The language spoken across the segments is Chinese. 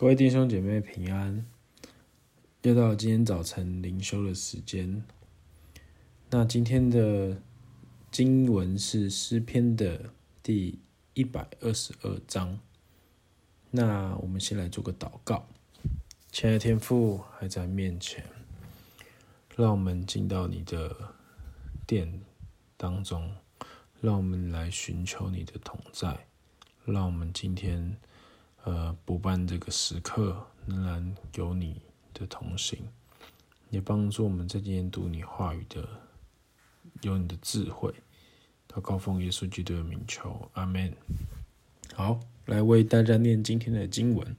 各位弟兄姐妹平安，又到今天早晨灵修的时间。那今天的经文是诗篇的第一百二十二章。那我们先来做个祷告。亲爱的天父还在面前，让我们进到你的殿当中，让我们来寻求你的同在，让我们今天。呃，补办这个时刻，仍然有你的同行，也帮助我们在今天读你话语的，有你的智慧。祷告奉耶稣基督的名求，阿门。好，来为大家念今天的经文。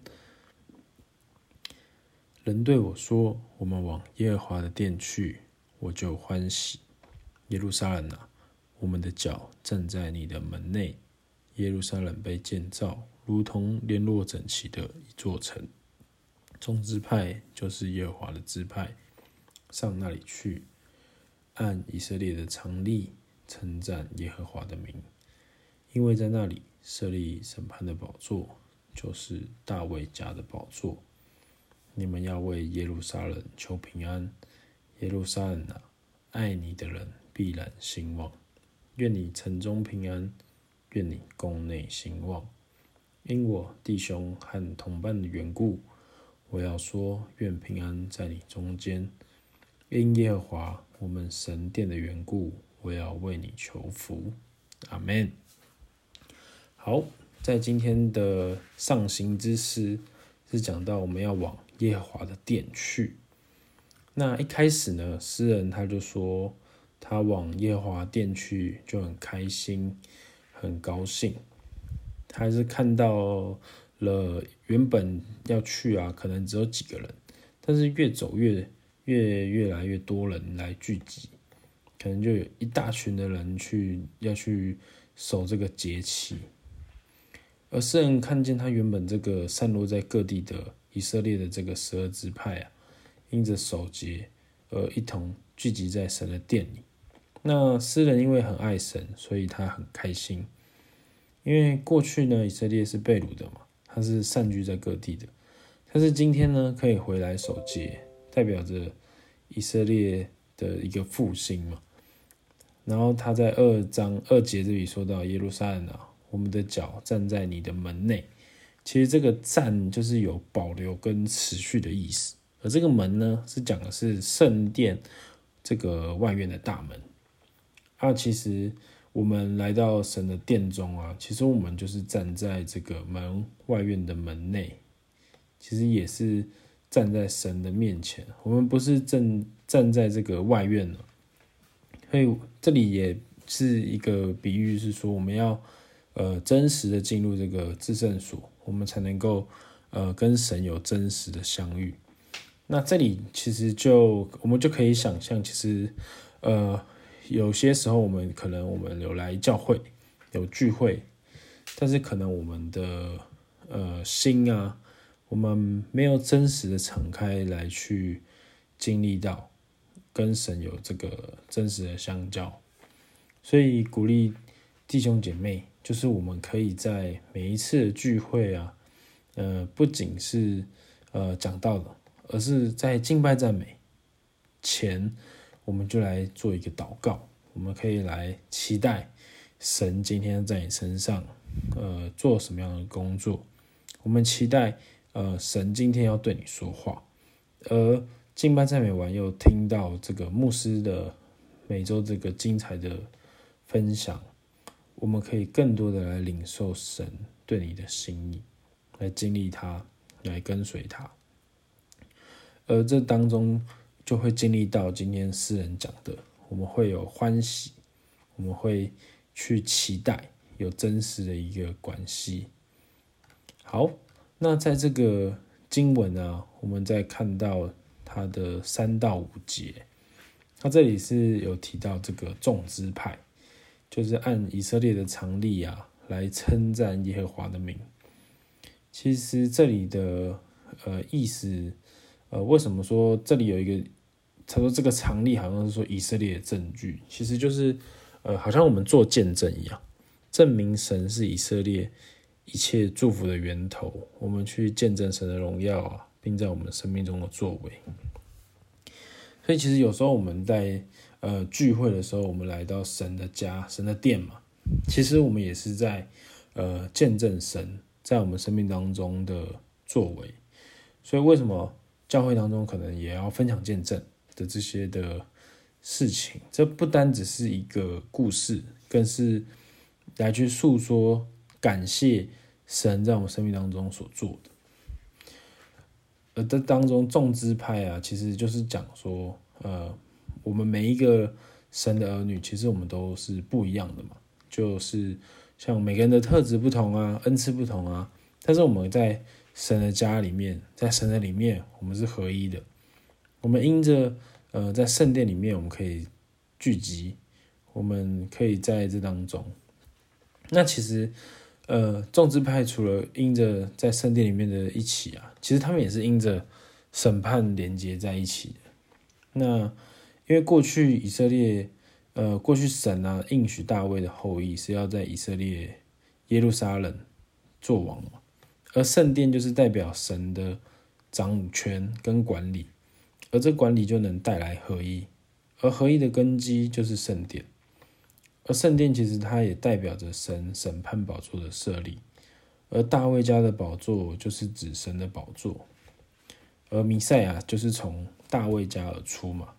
人对我说：“我们往耶和华的殿去，我就欢喜。”耶路撒冷啊，我们的脚站在你的门内。耶路撒冷被建造。如同联络整齐的一座城，众支派就是耶和华的支派，上那里去，按以色列的常例称赞耶和华的名，因为在那里设立审判的宝座，就是大卫家的宝座。你们要为耶路撒冷求平安，耶路撒冷啊，爱你的人必然兴旺。愿你城中平安，愿你宫内兴旺。因我弟兄和同伴的缘故，我要说：愿平安在你中间。因耶和华我们神殿的缘故，我要为你求福。阿门。好，在今天的上行之诗是讲到我们要往耶和华的殿去。那一开始呢，诗人他就说他往耶和华殿去就很开心，很高兴。他还是看到了原本要去啊，可能只有几个人，但是越走越越越来越多人来聚集，可能就有一大群的人去要去守这个节期。而诗人看见他原本这个散落在各地的以色列的这个十二支派啊，因着守节而一同聚集在神的殿里。那诗人因为很爱神，所以他很开心。因为过去呢，以色列是被掳的嘛，他是散居在各地的。但是今天呢，可以回来守节，代表着以色列的一个复兴嘛。然后他在二章二节这里说到耶路撒冷啊，我们的脚站在你的门内。其实这个站就是有保留跟持续的意思，而这个门呢，是讲的是圣殿这个外院的大门。啊，其实。我们来到神的殿中啊，其实我们就是站在这个门外院的门内，其实也是站在神的面前。我们不是正站在这个外院了，所以这里也是一个比喻，是说我们要呃真实的进入这个至圣所，我们才能够呃跟神有真实的相遇。那这里其实就我们就可以想象，其实呃。有些时候，我们可能我们有来教会有聚会，但是可能我们的呃心啊，我们没有真实的敞开来去经历到跟神有这个真实的相交，所以鼓励弟兄姐妹，就是我们可以在每一次的聚会啊，呃，不仅是呃讲道的，而是在敬拜赞美前。我们就来做一个祷告，我们可以来期待神今天在你身上，呃，做什么样的工作？我们期待，呃，神今天要对你说话。而敬拜赞美完，又听到这个牧师的每周这个精彩的分享，我们可以更多的来领受神对你的心意，来经历他，来跟随他。而这当中。就会经历到今天诗人讲的，我们会有欢喜，我们会去期待有真实的一个关系。好，那在这个经文啊，我们再看到它的三到五节，它这里是有提到这个众支派，就是按以色列的常例啊来称赞耶和华的名。其实这里的呃意思，呃，为什么说这里有一个？他说：“这个常例好像是说以色列的证据，其实就是，呃，好像我们做见证一样，证明神是以色列一切祝福的源头，我们去见证神的荣耀啊，并在我们生命中的作为。所以，其实有时候我们在呃聚会的时候，我们来到神的家、神的殿嘛，其实我们也是在呃见证神在我们生命当中的作为。所以，为什么教会当中可能也要分享见证的这些的事情？这不单只是一个故事，更是来去诉说感谢神在我们生命当中所做的。而这当中众支派啊，其实就是讲说，呃，我们每一个神的儿女，其实我们都是不一样的嘛。就是像每个人的特质不同啊，恩赐不同啊，但是我们在神的家里面，在神的里面，我们是合一的。我们因着呃，在圣殿里面，我们可以聚集，我们可以在这当中。那其实。呃，众支派除了因着在圣殿里面的一起啊，其实他们也是因着审判连接在一起的。那因为过去以色列，呃，过去神啊应许大卫的后裔是要在以色列耶路撒冷做王嘛，而圣殿就是代表神的掌权跟管理，而这管理就能带来合一，而合一的根基就是圣殿。而圣殿其实它也代表着神审判宝座的设立，而大卫家的宝座就是指神的宝座，而弥赛亚就是从大卫家而出嘛，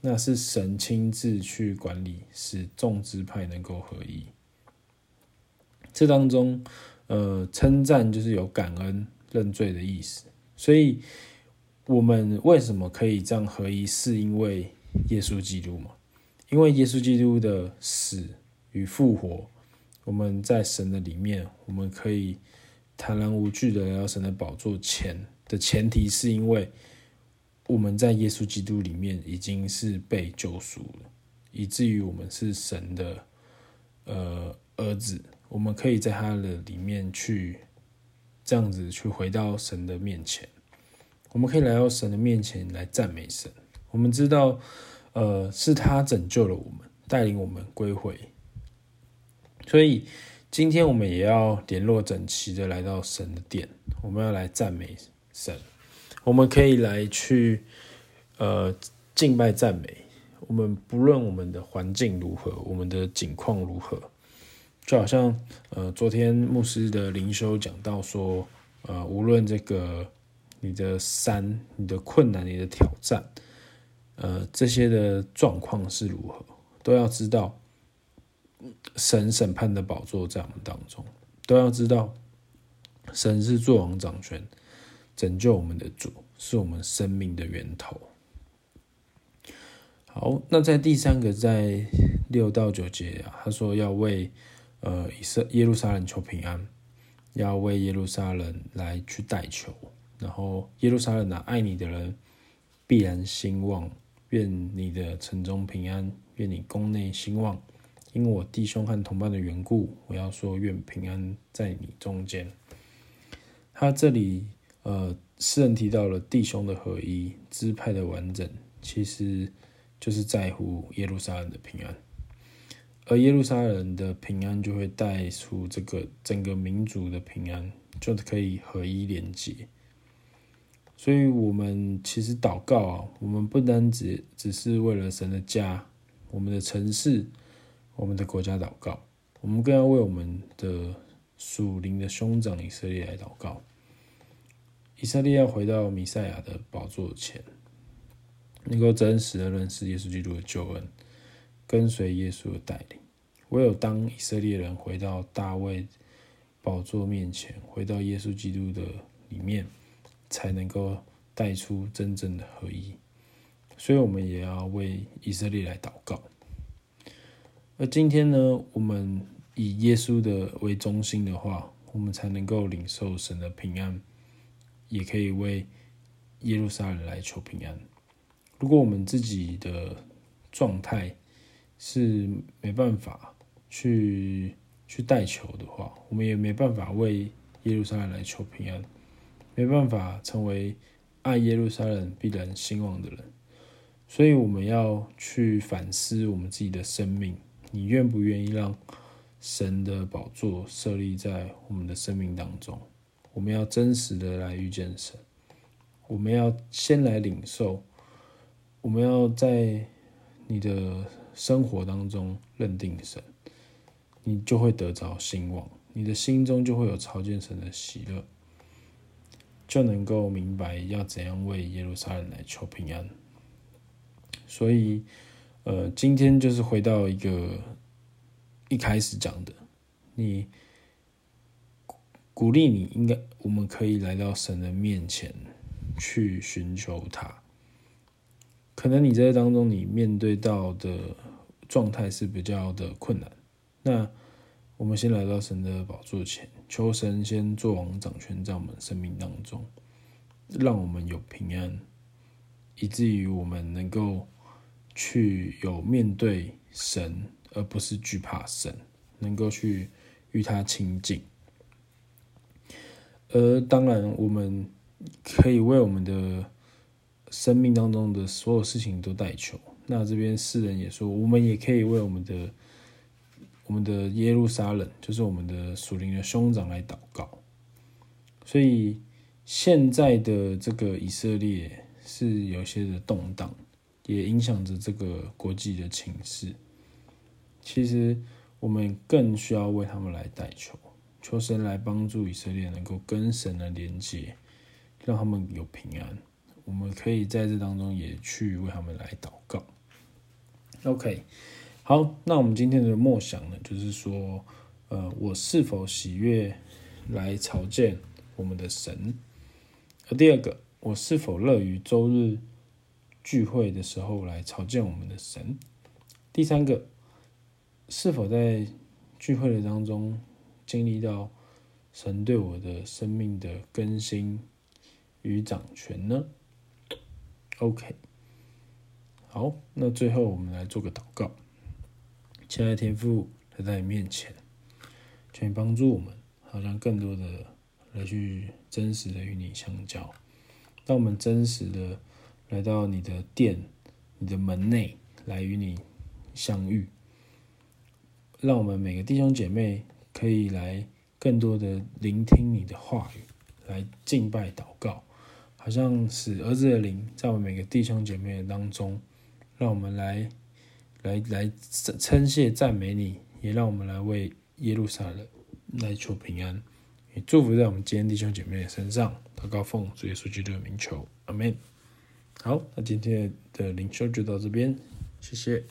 那是神亲自去管理，使众支派能够合一。这当中，呃，称赞就是有感恩认罪的意思，所以我们为什么可以这样合一，是因为耶稣基督嘛。因为耶稣基督的死与复活，我们在神的里面，我们可以坦然无惧的来到神的宝座前的前提，是因为我们在耶稣基督里面已经是被救赎了，以至于我们是神的呃儿子，我们可以在他的里面去这样子去回到神的面前，我们可以来到神的面前来赞美神，我们知道。呃，是他拯救了我们，带领我们归回。所以今天我们也要联络整齐的来到神的殿，我们要来赞美神。我们可以来去呃敬拜赞美。我们不论我们的环境如何，我们的境况如何，就好像呃昨天牧师的灵修讲到说，呃无论这个你的山、你的困难、你的挑战。呃，这些的状况是如何，都要知道神审判的宝座在我们当中，都要知道神是作王掌权、拯救我们的主，是我们生命的源头。好，那在第三个，在六到九节啊，他说要为呃以色耶路撒冷求平安，要为耶路撒冷来去代求，然后耶路撒冷啊，爱你的人必然兴旺。愿你的城中平安，愿你宫内兴旺。因我弟兄和同伴的缘故，我要说愿平安在你中间。他这里呃，诗人提到了弟兄的合一，支派的完整，其实就是在乎耶路撒冷的平安。而耶路撒冷的平安，就会带出这个整个民族的平安，就可以合一连结。所以，我们其实祷告啊，我们不单只只是为了神的家、我们的城市、我们的国家祷告，我们更要为我们的属灵的兄长以色列来祷告。以色列要回到弥赛亚的宝座前，能够真实的认识耶稣基督的救恩，跟随耶稣的带领。唯有当以色列人回到大卫宝座面前，回到耶稣基督的里面。才能够带出真正的合一，所以我们也要为以色列来祷告。而今天呢，我们以耶稣的为中心的话，我们才能够领受神的平安，也可以为耶路撒冷来求平安。如果我们自己的状态是没办法去去代求的话，我们也没办法为耶路撒冷来求平安。没办法成为爱耶路撒冷必然兴旺的人，所以我们要去反思我们自己的生命。你愿不愿意让神的宝座设立在我们的生命当中。我们要真实的来遇见神，我们要先来领受，我们要在你的生活当中认定神，你就会得着兴旺，你的心中就会有朝见神的喜乐，就能够明白要怎样为耶路撒冷来求平安。所以，呃，今天就是回到一个一开始讲的，你鼓励你应该，我们可以来到神的面前去寻求他。可能你在当中，你面对到的状态是比较的困难。那我们先来到神的宝座前，求神先做王掌权在我们生命当中，让我们有平安，以至于我们能够。去有面对神，而不是惧怕神，能够去与他亲近。而当然，我们可以为我们的生命当中的所有事情都代求。那这边诗人也说，我们也可以为我们的我们的耶路撒冷，就是我们的属灵的兄长来祷告。所以现在的这个以色列是有些的动荡。也影响着这个国际的情势。其实，我们更需要为他们来代求，求神来帮助以色列能够跟神的连接，让他们有平安。我们可以在这当中也去为他们来祷告。OK，好，那我们今天的默想呢，就是说，呃，我是否喜悦来朝见我们的神？而第二个，我是否乐于周日？聚会的时候来朝见我们的神。第三个，是否在聚会的当中经历到神对我的生命的更新与掌权呢？OK，好，那最后我们来做个祷告。亲爱的天父，来在你面前，请你帮助我们，好让更多的来去真实的与你相交，让我们真实的。来到你的殿、你的门内，来与你相遇，让我们每个弟兄姐妹可以来更多的聆听你的话语，来敬拜祷告，好像使儿子的灵在我们每个弟兄姐妹当中，让我们来来来称谢赞美你，也让我们来为耶路撒冷来求平安，也祝福在我们今天弟兄姐妹的身上，祷告奉主耶稣基督的名求，阿门。好，那今天的灵修就到这边，谢谢。